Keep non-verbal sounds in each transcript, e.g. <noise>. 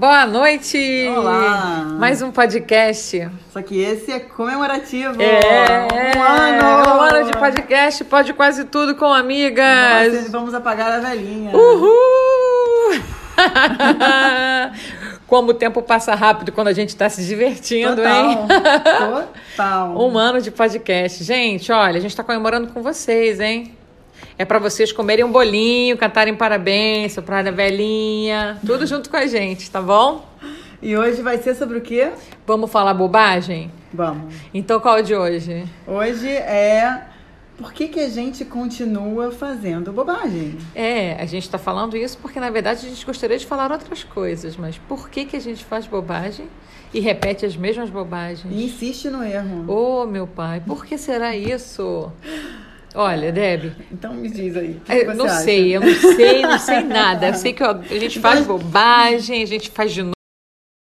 Boa noite! Olá! Mais um podcast. Só que esse é comemorativo. É, um ano! Um ano de podcast, pode quase tudo com amigas. Nós vamos apagar a velhinha. Uhul! <laughs> Como o tempo passa rápido quando a gente está se divertindo, Total. hein? <laughs> Total. Um ano de podcast. Gente, olha, a gente está comemorando com vocês, hein? É para vocês comerem um bolinho, cantarem parabéns, soprar a velhinha, tudo junto com a gente, tá bom? E hoje vai ser sobre o quê? Vamos falar bobagem? Vamos. Então qual é o de hoje? Hoje é por que, que a gente continua fazendo bobagem? É, a gente está falando isso porque na verdade a gente gostaria de falar outras coisas, mas por que, que a gente faz bobagem e repete as mesmas bobagens? E insiste no erro. Ô, meu pai, por que será isso? Olha, Deb. Então me diz aí. Eu não acha? sei, eu não sei, não sei nada. Eu sei que a gente faz bobagem, a gente faz de novo,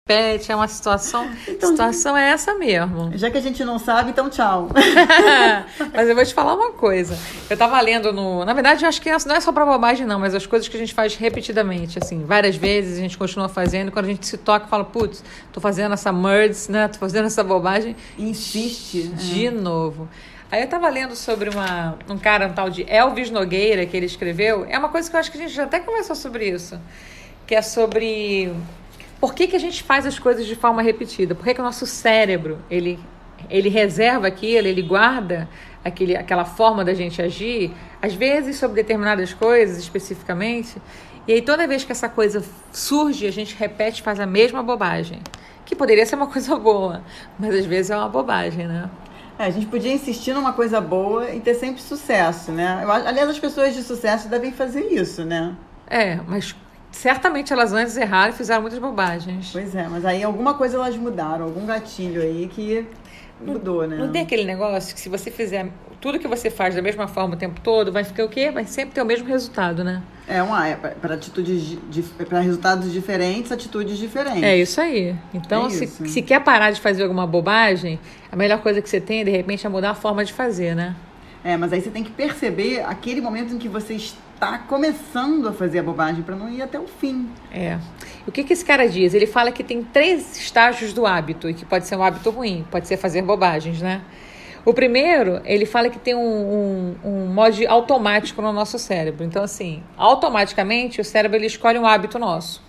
repete, é uma situação. Então, situação é essa mesmo. Já que a gente não sabe, então tchau. <laughs> mas eu vou te falar uma coisa. Eu tava lendo no. Na verdade, eu acho que não é só pra bobagem, não, mas as coisas que a gente faz repetidamente, assim, várias vezes, a gente continua fazendo, quando a gente se toca e fala, putz, tô fazendo essa merds, né? Tô fazendo essa bobagem. Insiste. De novo. Aí eu tava lendo sobre uma, um cara, um tal de Elvis Nogueira, que ele escreveu. É uma coisa que eu acho que a gente já até conversou sobre isso. Que é sobre por que, que a gente faz as coisas de forma repetida. Por que, que o nosso cérebro, ele, ele reserva aquilo, ele guarda aquele, aquela forma da gente agir, às vezes sobre determinadas coisas especificamente. E aí toda vez que essa coisa surge, a gente repete, faz a mesma bobagem. Que poderia ser uma <laughs> coisa boa, mas às vezes é uma bobagem, né? É, a gente podia insistir numa coisa boa e ter sempre sucesso, né? Eu, aliás, as pessoas de sucesso devem fazer isso, né? É, mas certamente elas antes erraram e fizeram muitas bobagens. Pois é, mas aí alguma coisa elas mudaram, algum gatilho aí que mudou, né? Não tem aquele negócio que se você fizer tudo que você faz da mesma forma o tempo todo, vai ficar o quê? Vai sempre ter o mesmo resultado, né? É uma é para atitudes para resultados diferentes, atitudes diferentes. É isso aí. Então, É se, isso. se quer parar de fazer alguma bobagem, a melhor coisa que você tem, de repente, é mudar a forma de fazer, né? É, mas aí você tem que perceber aquele momento em que você está começando a fazer a bobagem para não ir até o fim. É. O que, que esse cara diz? Ele fala que tem três estágios do hábito, e que pode ser um hábito ruim, pode ser fazer bobagens, né? O primeiro, ele fala que tem um, um, um modo automático no nosso cérebro. Então, assim, automaticamente o cérebro ele escolhe um hábito nosso.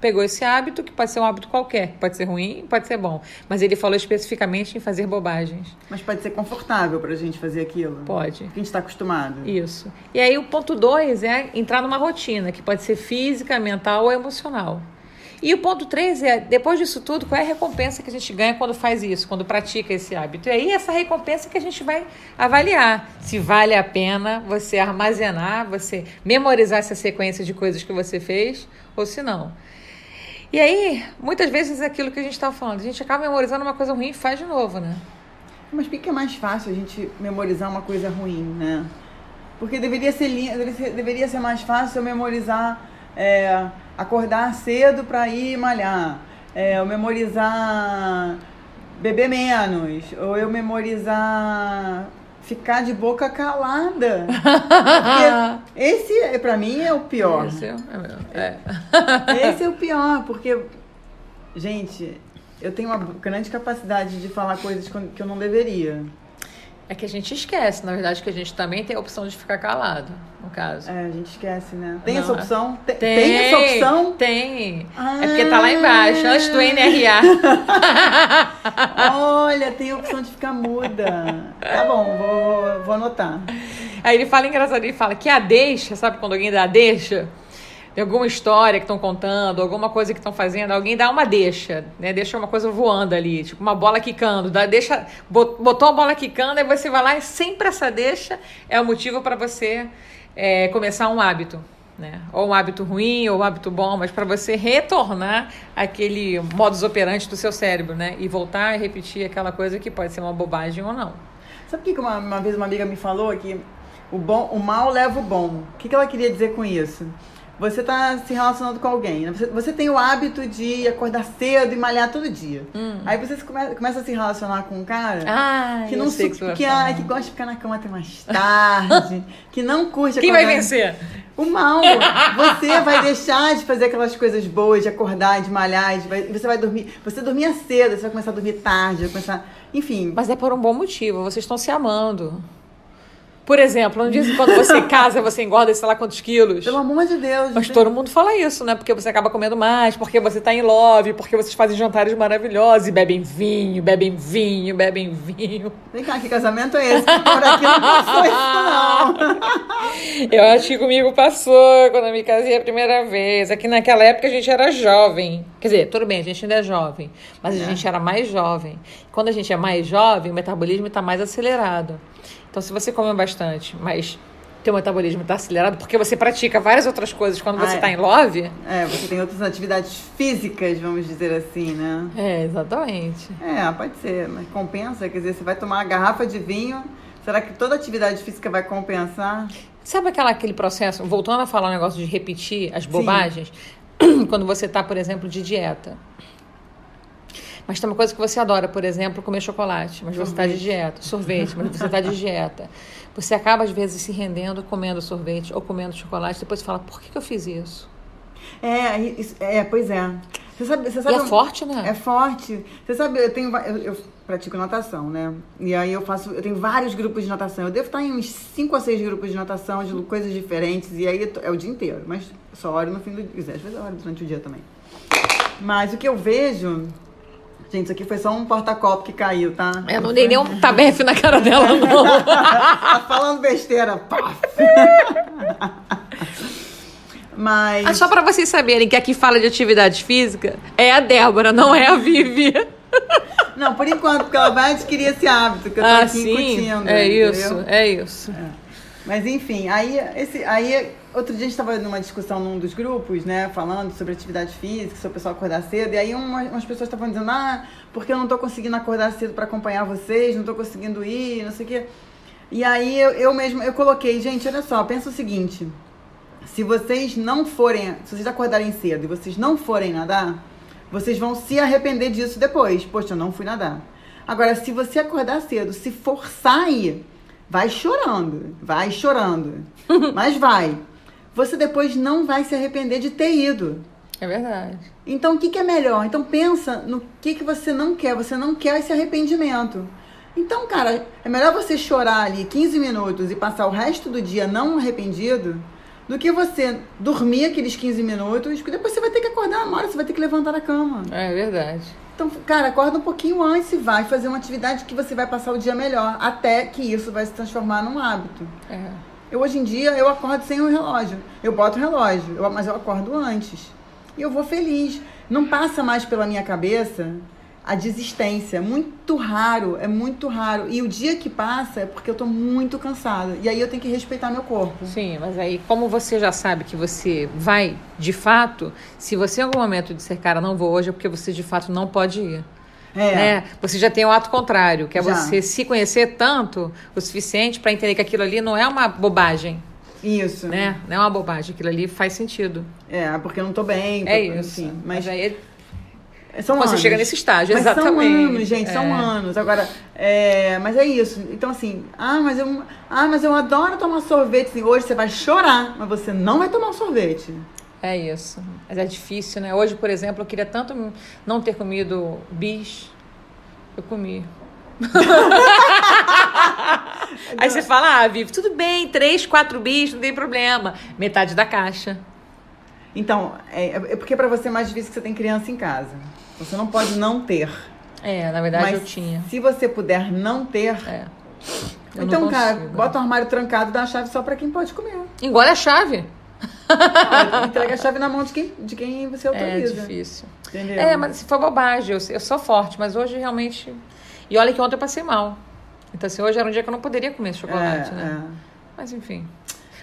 Pegou esse hábito, que pode ser um hábito qualquer, que pode ser ruim, pode ser bom. Mas ele falou especificamente em fazer bobagens. Mas pode ser confortável pra gente fazer aquilo. Pode. Porque a gente está acostumado. Isso. E aí o ponto dois é entrar numa rotina, que pode ser física, mental ou emocional. E o ponto três é, depois disso tudo, qual é a recompensa que a gente ganha quando faz isso, quando pratica esse hábito? E aí essa recompensa que a gente vai avaliar se vale a pena você armazenar, você memorizar essa sequência de coisas que você fez ou se não. E aí, muitas vezes é aquilo que a gente estava falando, a gente acaba memorizando uma coisa ruim e faz de novo, né? Mas por que é mais fácil a gente memorizar uma coisa ruim, né? Porque deveria ser, li- deveria ser- deveria ser mais fácil eu memorizar, é, acordar cedo para ir malhar, é, eu memorizar beber menos, ou eu memorizar ficar de boca calada. <laughs> Porque esse, para mim, é o pior. Esse é, é. Esse é o pior, porque, gente, eu tenho uma grande capacidade de falar coisas que eu não deveria. É que a gente esquece, na verdade, que a gente também tem a opção de ficar calado, no caso. É, a gente esquece, né? Tem Não, essa opção? Tem, Tem, tem essa opção? Tem. Ah. É porque tá lá embaixo, antes do NRA. Olha, tem a opção de ficar muda. Tá bom, vou, vou, vou anotar. Aí ele fala engraçado, ele fala que a deixa, sabe quando alguém dá a deixa? Alguma história que estão contando, alguma coisa que estão fazendo, alguém dá uma deixa, né? Deixa uma coisa voando ali, tipo uma bola quicando. Dá, deixa, bot- botou a bola quicando, aí você vai lá e sempre essa deixa é o motivo para você é, começar um hábito. Né? Ou um hábito ruim, ou um hábito bom, mas para você retornar aquele modus operandi do seu cérebro, né? E voltar a repetir aquela coisa que pode ser uma bobagem ou não. Sabe o que uma, uma vez uma amiga me falou? Que o, bom, o mal leva o bom. O que, que ela queria dizer com isso? Você tá se relacionando com alguém, né? você, você tem o hábito de acordar cedo e malhar todo dia. Hum. Aí você come- começa a se relacionar com um cara Ah, que não sei que, vai que, que gosta de ficar na cama até mais tarde, <laughs> que não curte Quem vai acordar- vencer? O mal. Você vai deixar de fazer aquelas coisas boas, de acordar, de malhar, de vai- você vai dormir. Você dormia cedo, você vai começar a dormir tarde, vai começar. Enfim. Mas é por um bom motivo. Vocês estão se amando. Por exemplo, não diz que quando você <laughs> casa, você engorda sei lá quantos quilos. Pelo amor de Deus. Mas todo mundo fala isso, né? Porque você acaba comendo mais, porque você tá em love, porque vocês fazem jantares maravilhosos e bebem vinho, bebem vinho, bebem vinho. Vem cá, que casamento é esse? Por aqui não passou isso, não. Eu acho que comigo passou quando eu me casei a primeira vez. Aqui naquela época a gente era jovem. Quer dizer, tudo bem, a gente ainda é jovem, mas a É. gente era mais jovem. Quando a gente é mais jovem, o metabolismo está mais acelerado. Então, se você come bastante, mas teu metabolismo está acelerado, porque você pratica várias outras coisas quando você Ah, é. está em love. É, você tem outras atividades físicas, vamos dizer assim, né? É, exatamente. É, pode ser, mas compensa, quer dizer, você vai tomar uma garrafa de vinho, será que toda atividade física vai compensar? Sabe aquela, aquele processo, voltando a falar o negócio de repetir as bobagens, <clears throat> quando você está, por exemplo, de dieta. Mas tem uma coisa que você adora, por exemplo, comer chocolate, mas você está de Sorvete. dieta, sorvete, mas você está de dieta. Você acaba, às vezes, se rendendo comendo sorvete ou comendo chocolate, depois você fala, por que, que eu fiz isso? É, isso- é, pois é. Você sabe, você E sabe é forte, né? É forte. Você sabe, eu tenho eu, eu pratico natação, né? E aí eu faço, eu tenho vários grupos de natação. Eu devo estar em uns 5 a 6 grupos de natação, de coisas diferentes, e aí é o dia inteiro, mas só olho no fim do dia, às vezes eu olho durante o dia também. Mas o que eu vejo, gente, isso aqui foi só um porta-copo que caiu, tá? Eu não dei nem um tabefe na cara dela, não. tá <laughs> falando besteira. Pá. Mas Ah, só pra vocês saberem que aqui fala de atividade física é a Débora, não é a Vivi. <laughs> não, por enquanto, porque ela vai adquirir esse hábito que eu tô Ah, aqui sim. incutindo. É entendeu? isso, é isso. Mas enfim, aí, esse, aí outro dia a gente estava numa discussão num dos grupos, né, falando sobre atividade física, sobre o pessoal acordar cedo, e aí uma- umas pessoas estavam dizendo, ah, porque eu não tô conseguindo acordar cedo para acompanhar vocês, não tô conseguindo ir, não sei o quê. E aí eu, eu mesmo, eu coloquei, gente, olha só, pensa o seguinte, se vocês não forem, se vocês acordarem cedo e vocês não forem nadar, vocês vão se arrepender disso depois. Poxa, eu não fui nadar. Agora, se você acordar cedo, se forçar a ir, vai chorando, vai chorando, <laughs> mas vai. Você depois não vai se arrepender de ter ido. É verdade. Então, o que, que é melhor? Então, pensa no que, que você não quer. Você não quer esse arrependimento. Então, cara, é melhor você chorar ali 15 minutos e passar o resto do dia não arrependido do que você dormir aqueles 15 minutos, porque depois você vai ter que acordar uma hora, você vai ter que levantar da cama. É verdade. Então, cara, acorda um pouquinho antes e vai fazer uma atividade que você vai passar o dia melhor, até que isso vai se transformar num hábito. É. Eu hoje em dia eu acordo sem o relógio. Eu boto o relógio, eu- mas eu acordo antes. E eu vou feliz. Não passa mais pela minha cabeça a desistência. Muito raro, é muito raro. E o dia que passa é porque eu tô muito cansada. E aí eu tenho que respeitar meu corpo. Sim, mas aí, como você já sabe que você vai de fato, se você em algum momento disser, cara, não vou hoje, é porque você de fato não pode ir. É. né? Você já tem o ato contrário, que é Já. você se conhecer tanto o suficiente para entender que aquilo ali não é uma bobagem, Isso. né? Não é uma bobagem, aquilo ali faz sentido. É, porque eu não tô bem. É isso. enfim, mas, mas aí São Você anos. chega nesse estágio, mas exatamente. São anos, gente, são É. anos. Agora, é, mas é isso. Então, assim, ah, mas eu, ah, mas eu adoro tomar sorvete. Assim, hoje você vai chorar, mas você não vai tomar um sorvete. É isso. Mas é difícil, né? Hoje, por exemplo, eu queria tanto não ter comido bis. Eu comi. <laughs> Aí você fala, ah, Vivi, tudo bem, três, quatro bis, não tem problema. Metade da caixa. Então, é, é porque pra você é mais difícil que você tem criança em casa. Você não pode não ter. É, na verdade mas eu tinha. se você puder não ter, É. Eu então, não cara, bota o armário trancado e dá a chave só pra quem pode comer. Engole a chave. Entrega a chave na mão de quem, de quem você É autoriza. difícil. Entendeu? É, mas se for bobagem, eu, eu sou forte, mas hoje realmente. E olha que ontem eu passei mal. Então, assim, hoje era um dia que eu não poderia comer chocolate, É, né? Mas enfim.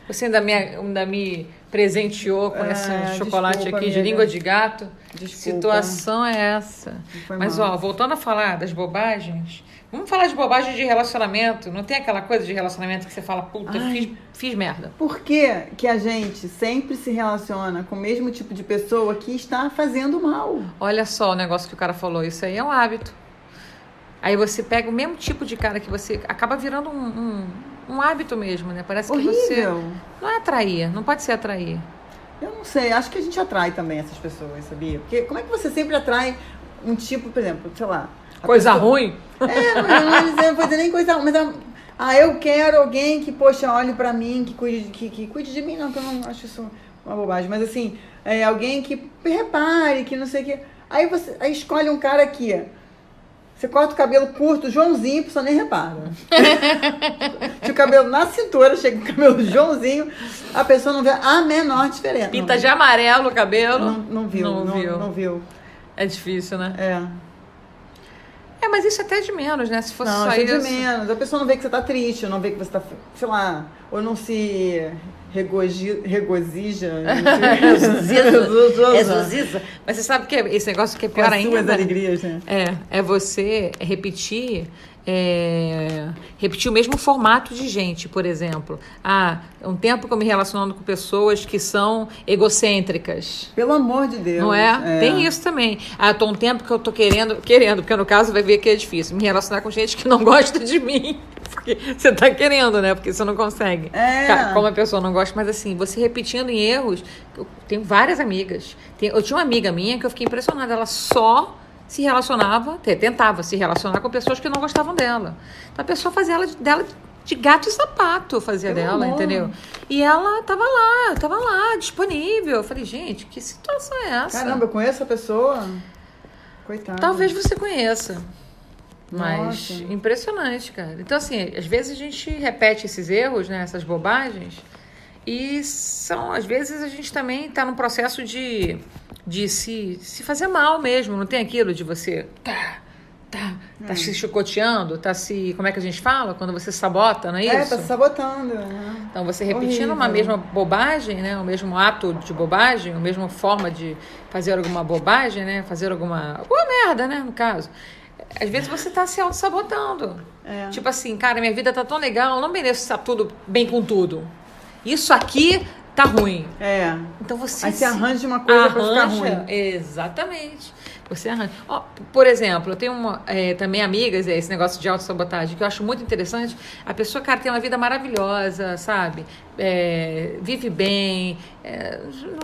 Você ainda me, ainda me presenteou com É, esse chocolate desculpa, aqui de amiga. língua de gato. Desculpa. Situação é essa. Mas, mal. ó, voltando a falar das bobagens, vamos falar de bobagem de relacionamento. Não tem aquela coisa de relacionamento que você fala, puta, Ai. fiz, fiz merda. Por que, que a gente sempre se relaciona com o mesmo tipo de pessoa que está fazendo mal? Olha só o negócio que o cara falou, isso aí é um hábito. Aí você pega o mesmo tipo de cara que você acaba virando um, um, um hábito mesmo, né? Parece que você. Horrível. Não é atrair, não pode ser atrair. Eu não sei, acho que a gente atrai também essas pessoas, sabia? Porque como é que você sempre atrai um tipo, por exemplo, sei lá. a Coisa pessoa- ruim. É, não, não, vou dizer nem coisa ruim, mas ah, ah, eu quero alguém que, poxa, olhe pra mim, que cuide, que, que cuide de mim, não, que eu não acho isso uma bobagem, mas assim, é, alguém que repare, que não sei o que. Aí você aí escolhe um cara aqui. Você corta o cabelo curto, Joãozinho, a pessoa nem repara. <laughs> Tinha o cabelo na cintura, chega o cabelo Joãozinho, a pessoa não vê a menor diferença. Pinta não, de amarelo o cabelo. não, não viu, Não não, viu. não viu. É difícil, né? É. É, mas isso até é de menos, né? Se fosse Não, só isso é de menos. A pessoa não vê que você tá triste, ou não vê que você tá, sei lá, ou não se regoji, regozija. <laughs> É zuziza. Mas você sabe que esse negócio que é Com pior as suas ainda. alegrias, né? É, é você repetir. é, repetir o mesmo formato de gente, por exemplo. Ah, um tempo que eu me relacionando com pessoas que são egocêntricas. Pelo amor de Deus. Não é? Tem isso também. Ah, tô um tempo que eu tô querendo, querendo, porque no caso vai ver que é difícil, me relacionar com gente que não <laughs> gosta de mim. Porque você tá querendo, né? Porque você não consegue. É. Ca- Como a pessoa não gosta, mas assim, você repetindo em erros. Eu tenho várias amigas. Eu tinha uma amiga minha que eu fiquei impressionada. Ela só se relacionava, te- tentava se relacionar com pessoas que não gostavam dela. Então a pessoa fazia ela de- dela de gato e sapato, fazia dela, amor. entendeu? E ela tava lá, tava lá, disponível. Eu falei, gente, que situação é essa? Caramba, eu conheço a pessoa. Coitada. Talvez você conheça. Mas Nossa. impressionante, cara. Então, assim, às vezes a gente repete esses erros, né? Essas bobagens. E são, às vezes, a gente também está num processo de, de se, se fazer mal mesmo. Não tem aquilo de você. Tá, tá, tá Hum. se chicoteando, tá se. Como é que a gente fala? Quando você sabota, não é É, isso? tá se sabotando. né? Então, você repetindo uma Horrível. mesma bobagem, né? O mesmo ato de bobagem, a mesma forma de fazer alguma bobagem, né? Fazer alguma. alguma merda, né? No caso. Às vezes você tá se auto-sabotando. É. Tipo assim, cara, minha vida tá tão legal, eu não mereço estar tudo bem com tudo. Isso aqui tá ruim. É. Então você Aí você arranja uma coisa pra ficar arranja- ruim. Exatamente. Você arranja. Ó, por exemplo, eu tenho uma, é, também amigas, é, esse negócio de autossabotagem, que eu acho muito interessante. A pessoa, cara, tem uma vida maravilhosa, sabe? É, vive bem. É,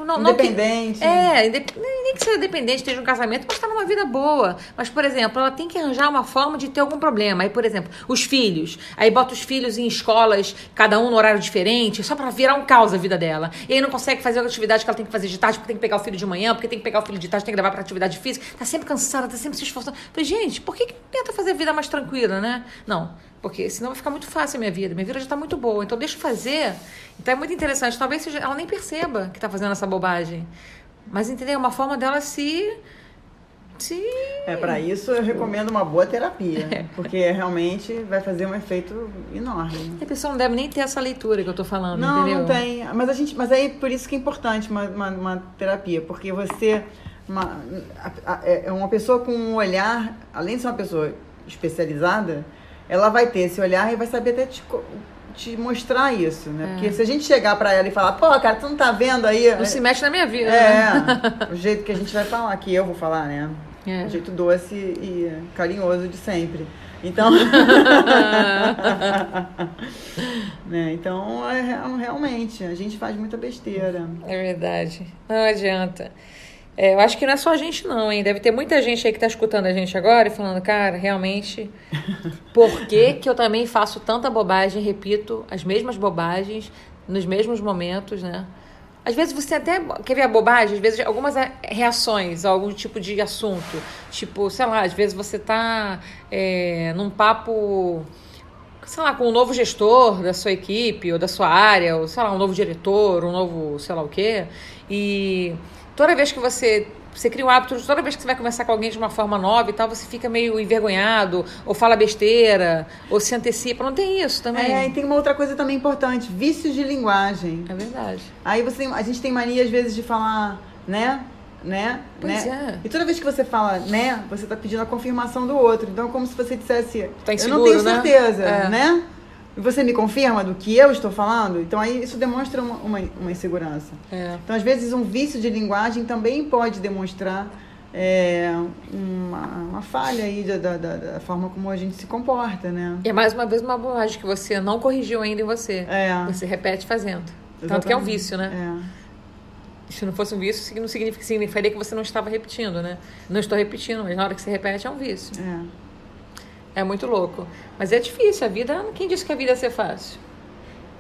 não, não que- Independente. é, indep- nem que seja dependente, esteja um casamento, mas está numa vida boa. Mas, por exemplo, ela tem que arranjar uma forma de ter algum problema. Aí, por exemplo, os filhos. Aí bota os filhos em escolas, cada um no horário diferente, só para virar um caos a vida dela. E aí não consegue fazer a atividade que ela tem que fazer de tarde, porque tem que pegar o filho de manhã, porque tem que pegar o filho de tarde, tem que levar para atividade física. Tá sempre cansada, tá sempre se esforçando. Falei, gente, por que, que tenta fazer a vida mais tranquila, né? Não. Porque senão vai ficar muito fácil a minha vida. Minha vida já está muito boa. Então deixa eu fazer. Então é muito interessante. Talvez seja- ela nem perceba que está fazendo essa bobagem. Mas entendeu? É uma forma dela se. se. É, pra isso eu recomendo uma boa terapia. É. <laughs> Porque realmente vai fazer um efeito enorme. A pessoa não deve nem ter essa leitura que eu tô falando, Não, entendeu? não tem. Mas a gente, mas aí por isso que é importante uma, uma, uma terapia, porque você uma, a- a- é uma pessoa com um olhar, além de ser uma pessoa especializada, ela vai ter esse olhar e vai saber até te, te mostrar isso, né? É. Porque se a gente chegar pra ela e falar, pô, cara, tu não tá vendo aí? Não se mexe na minha vida. né? É, o jeito que a gente vai falar, que eu vou falar, né? É. O jeito doce e carinhoso de sempre. Então. <laughs> <laughs> né? Então, é, real- realmente, a gente faz muita besteira. É verdade. Não adianta. É, eu acho que não é só a gente, não, hein? Deve ter muita gente aí que tá escutando a gente agora e falando, cara, realmente, <laughs> por que, que eu também faço tanta bobagem, repito as mesmas bobagens nos mesmos momentos, né? Às vezes você até quer ver a bobagem, às vezes algumas reações a algum tipo de assunto. Tipo, sei lá, às vezes você tá é, num papo sei lá, com um novo gestor da sua equipe ou da sua área, ou sei lá, um novo diretor, um novo sei lá o quê. E toda vez que você Você cria o hábito toda vez que você vai conversar com alguém de uma forma nova e tal, você fica meio envergonhado, ou fala besteira, ou se antecipa. Não tem isso também. É, e tem uma outra coisa também importante: vícios de linguagem. É verdade. Aí você, a gente tem mania, às vezes, de falar, né? Né? Pois né? é. E toda vez que você fala né, você tá pedindo a confirmação do outro. Então é como se você dissesse, Tá eu inseguro, não tenho né? certeza, É. né? E você me confirma do que eu estou falando? Então aí isso demonstra uma, uma, uma insegurança. É. Então, às vezes, um vício de linguagem também pode demonstrar é, uma, uma falha aí da, da, da- forma como a gente se comporta, né? E é mais uma vez uma bobagem que você não corrigiu ainda em você. É. Você repete fazendo. Tanto que é um Exatamente. vício, né? É. Se não fosse um vício, não significa, significaria que você não estava repetindo, né? Não estou repetindo, mas na hora que você repete é um vício. É. É muito louco. Mas é difícil, a vida. Quem disse que a vida ia ser fácil?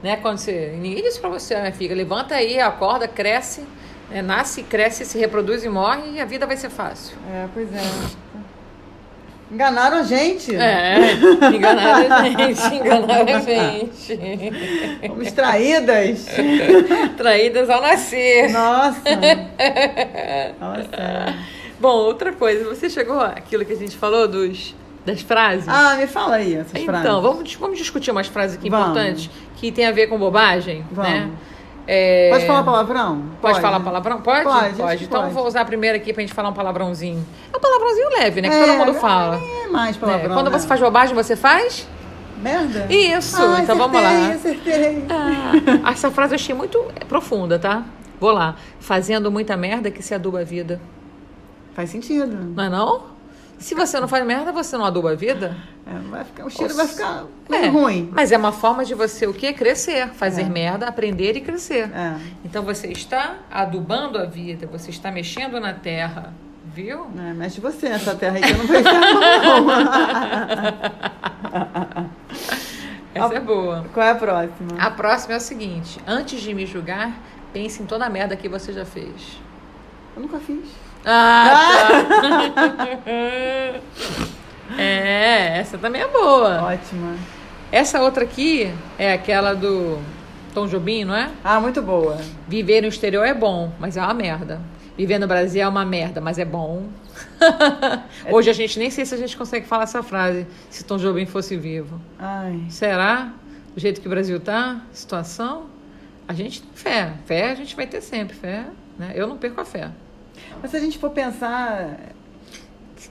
Né? Quando você. Ninguém disse pra você, minha filha, levanta aí, acorda, cresce, né? nasce, cresce, se reproduz e morre, e a vida vai ser fácil. É, pois é. Enganaram a gente. É, enganaram a gente, <laughs> enganaram a gente. Fomos traídas. <laughs> Traídas ao nascer. Nossa. <laughs> Nossa. Bom, outra coisa, você chegou àquilo que a gente falou dos, das frases? Ah, me fala aí essas então, frases. vamos, vamos discutir umas frases aqui Vamos. importantes que tem a ver com bobagem, Vamos. né? É, Pode falar palavrão? Pode, falar palavrão? Pode? Pode, que Então pode. vou usar a primeira aqui pra gente falar um palavrãozinho. É um palavrãozinho leve, né? Que É, todo mundo fala. É mais palavrão. né? Quando né? você faz bobagem, você faz? Merda? Isso, Ah, então vamos lá. acertei, Acertei. Ah, essa frase eu achei muito profunda, tá? Vou lá. Fazendo muita merda que se aduba a vida. Faz sentido. Não é não? Se você não faz merda, você não aduba a vida? É, vai ficar, o cheiro vai ficar É, ruim. Mas é uma forma de você o quê? Crescer. Fazer É. merda, aprender e crescer. É. Então você está adubando a vida, você está mexendo na terra, viu? É, mexe você nessa terra aí que eu não vou enfiar a. Essa é boa. Qual é a próxima? A próxima é o seguinte: antes de me julgar, pense em toda a merda que você já fez. Eu nunca fiz. Ah, tá. <laughs> é, essa também é boa. Ótima. Essa outra aqui é aquela do Tom Jobim, não é? Ah, muito boa. Viver no exterior é bom, mas é uma merda. Viver no Brasil é uma merda, mas é bom. <laughs> Hoje a gente nem sei se a gente consegue falar essa frase se Tom Jobim fosse vivo. Ai. Será? Do jeito que o Brasil tá, situação, a gente tem fé. Fé a gente vai ter sempre, fé. Né? Eu não perco a fé. Mas se a gente for pensar.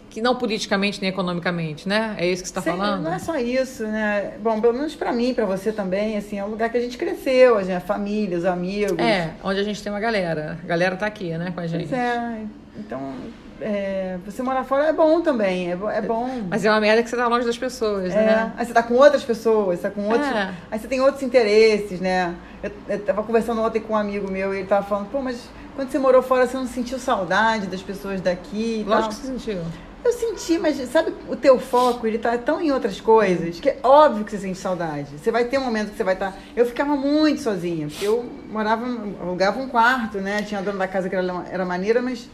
Que não politicamente nem economicamente, né? É isso que você está falando? Não é só isso, né? Bom, pelo menos pra mim, pra você também, assim, é um lugar que a gente cresceu, a, gente, a família, os amigos. É, onde a gente tem uma galera. A galera tá aqui, né, com a gente. Pois é. Então, é, você morar fora é bom também. É, é bom. Mas é uma merda que você tá longe das pessoas, É, né? Aí você tá com outras pessoas, você tá com outros. É. Aí você tem outros interesses, né? Eu, eu tava conversando ontem com um amigo meu e ele tava falando, pô, mas quando você morou fora, você não sentiu saudade das pessoas daqui tal? Lógico que você sentiu. Eu senti, mas sabe, o teu foco, ele tá tão em outras coisas, que é óbvio que você sente saudade. Você vai ter um momento que você vai estar. Eu ficava muito sozinha, porque eu morava, alugava um quarto, né? Tinha a dona da casa que era, era maneira, mas.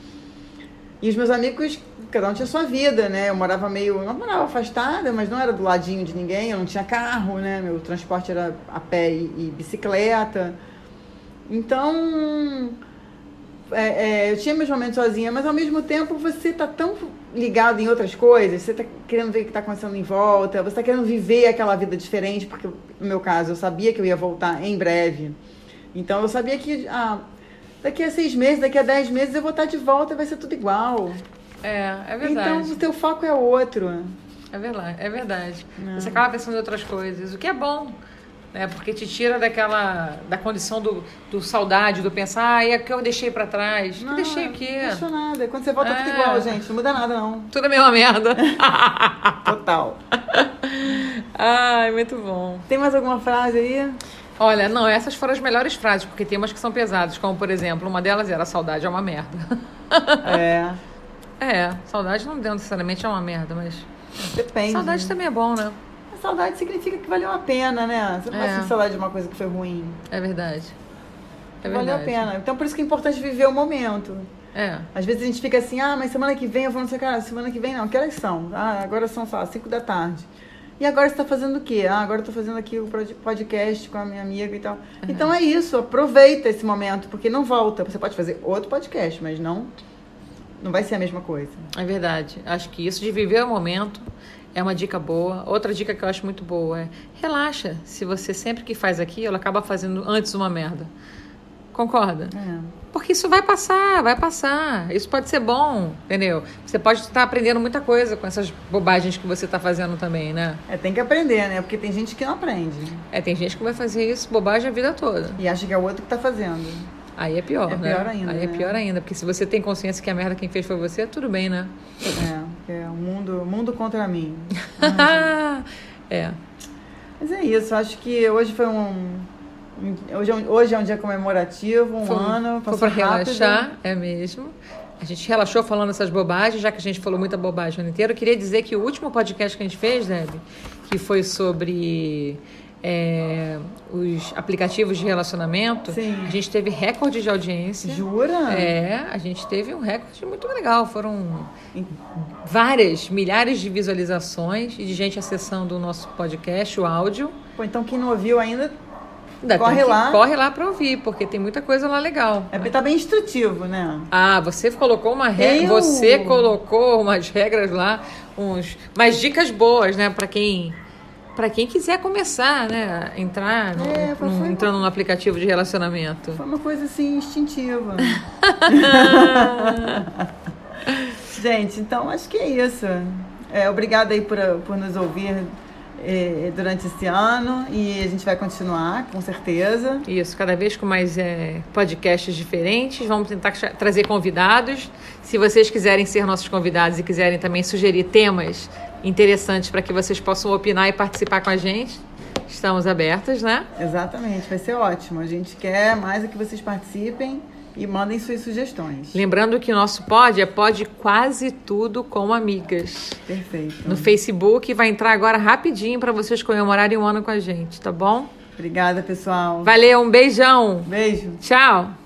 E os meus amigos, cada um tinha sua vida, né? Eu morava meio. Não morava afastada, mas não era do ladinho de ninguém, eu não tinha carro, né? Meu transporte era a pé e, e bicicleta. Então. é, é, eu tinha meus momentos sozinha, mas ao mesmo tempo você tá tão ligado em outras coisas, você tá querendo ver o que tá acontecendo em volta, você tá querendo viver aquela vida diferente, porque no meu caso eu sabia que eu ia voltar em breve. Então eu sabia que ah, daqui a seis meses, daqui a dez meses eu vou estar de volta e vai ser tudo igual. É, é Então verdade. o teu foco é outro. É verdade, é verdade. Não. Você acaba pensando em outras coisas, o que é bom. Né? Porque te tira daquela. da condição do, do saudade, do pensar, ah, e é que eu deixei pra trás. que deixei o quê? Não deixou nada. Quando você volta, É. tudo igual, gente. Não muda nada, não. Tudo a mesma merda. <laughs> Total. <laughs> Ai, muito bom. Tem mais alguma frase aí? Olha, não, essas foram as melhores frases, porque tem umas que são pesadas, como por exemplo, uma delas era saudade é uma merda. É. <laughs> É, saudade não necessariamente é uma merda, mas. Depende. Saudade né? também é bom, né? A saudade significa que valeu a pena, né? Você não vai É. sentir saudade de uma coisa que foi ruim. É verdade. É valeu verdade. a pena. Então por isso que é importante viver o momento. É. Às vezes a gente fica assim, ah, mas semana que vem eu vou não sei, cara, semana que vem não, que horas são? Ah, agora são, sei lá, 5 da tarde. E agora você tá fazendo o quê? Ah, agora eu tô fazendo aqui o podcast com a minha amiga e tal. Então é isso, aproveita esse momento, porque não volta. Você pode fazer outro podcast, mas não não vai ser a mesma coisa. É verdade. Acho que isso de viver o momento é uma dica boa. Outra dica que eu acho muito boa é relaxa. Se você sempre que faz aquilo, acaba fazendo antes uma merda. Concorda? É. Porque isso vai passar, vai passar. Isso pode ser bom, entendeu? Você pode estar aprendendo muita coisa com essas bobagens que você está fazendo também, né? É, tem que aprender, né? Porque tem gente que não aprende. É, tem gente que vai fazer isso bobagem a vida toda. E acha que é o outro que tá fazendo. Aí é pior, É né? pior ainda, Aí é né? pior ainda, porque se você tem consciência que a merda quem fez foi você, tudo bem, né? É, é o mundo, o mundo contra mim. <laughs> é. Mas é isso, acho que hoje foi um. Hoje é um, hoje é um dia comemorativo, um Foi- ano. Foi pra rápido. relaxar, é mesmo. A gente relaxou falando essas bobagens, já que a gente falou muita bobagem o ano inteiro. Eu queria dizer que o último podcast que a gente fez, Deb, que foi sobre é, os aplicativos de relacionamento, Sim. a gente teve recorde de audiência. Jura? É, a gente teve um recorde muito legal. Foram várias, milhares de visualizações e de gente acessando o nosso podcast, o áudio. Pô, então quem não ouviu ainda. Corre lá. Corre lá pra ouvir, porque tem muita coisa lá legal. É, tá bem instrutivo, né? Ah, você colocou uma regra, Eu? você colocou umas regras lá, uns, umas dicas boas, né, Pra quem para quem quiser começar, né, entrar, no- É, no- foi- entrando no aplicativo de relacionamento. Foi uma coisa assim instintiva. <laughs> <laughs> Gente, então acho que é isso. É, obrigada aí por, por nos ouvir eh, durante esse ano e a gente vai continuar, com certeza. Isso, cada vez com mais é, podcasts diferentes. Vamos tentar trazer convidados. Se vocês quiserem ser nossos convidados e quiserem também sugerir temas interessantes para que vocês possam opinar e participar com a gente, estamos abertas, né? Exatamente, vai ser ótimo. A gente quer mais é que vocês participem e mandem suas sugestões. Lembrando que o nosso pod é pod quase tudo com amigas. Perfeito. No Facebook vai entrar agora rapidinho para vocês comemorarem um ano com a gente, tá bom? Obrigada, pessoal. Valeu, um beijão. Beijo. Tchau.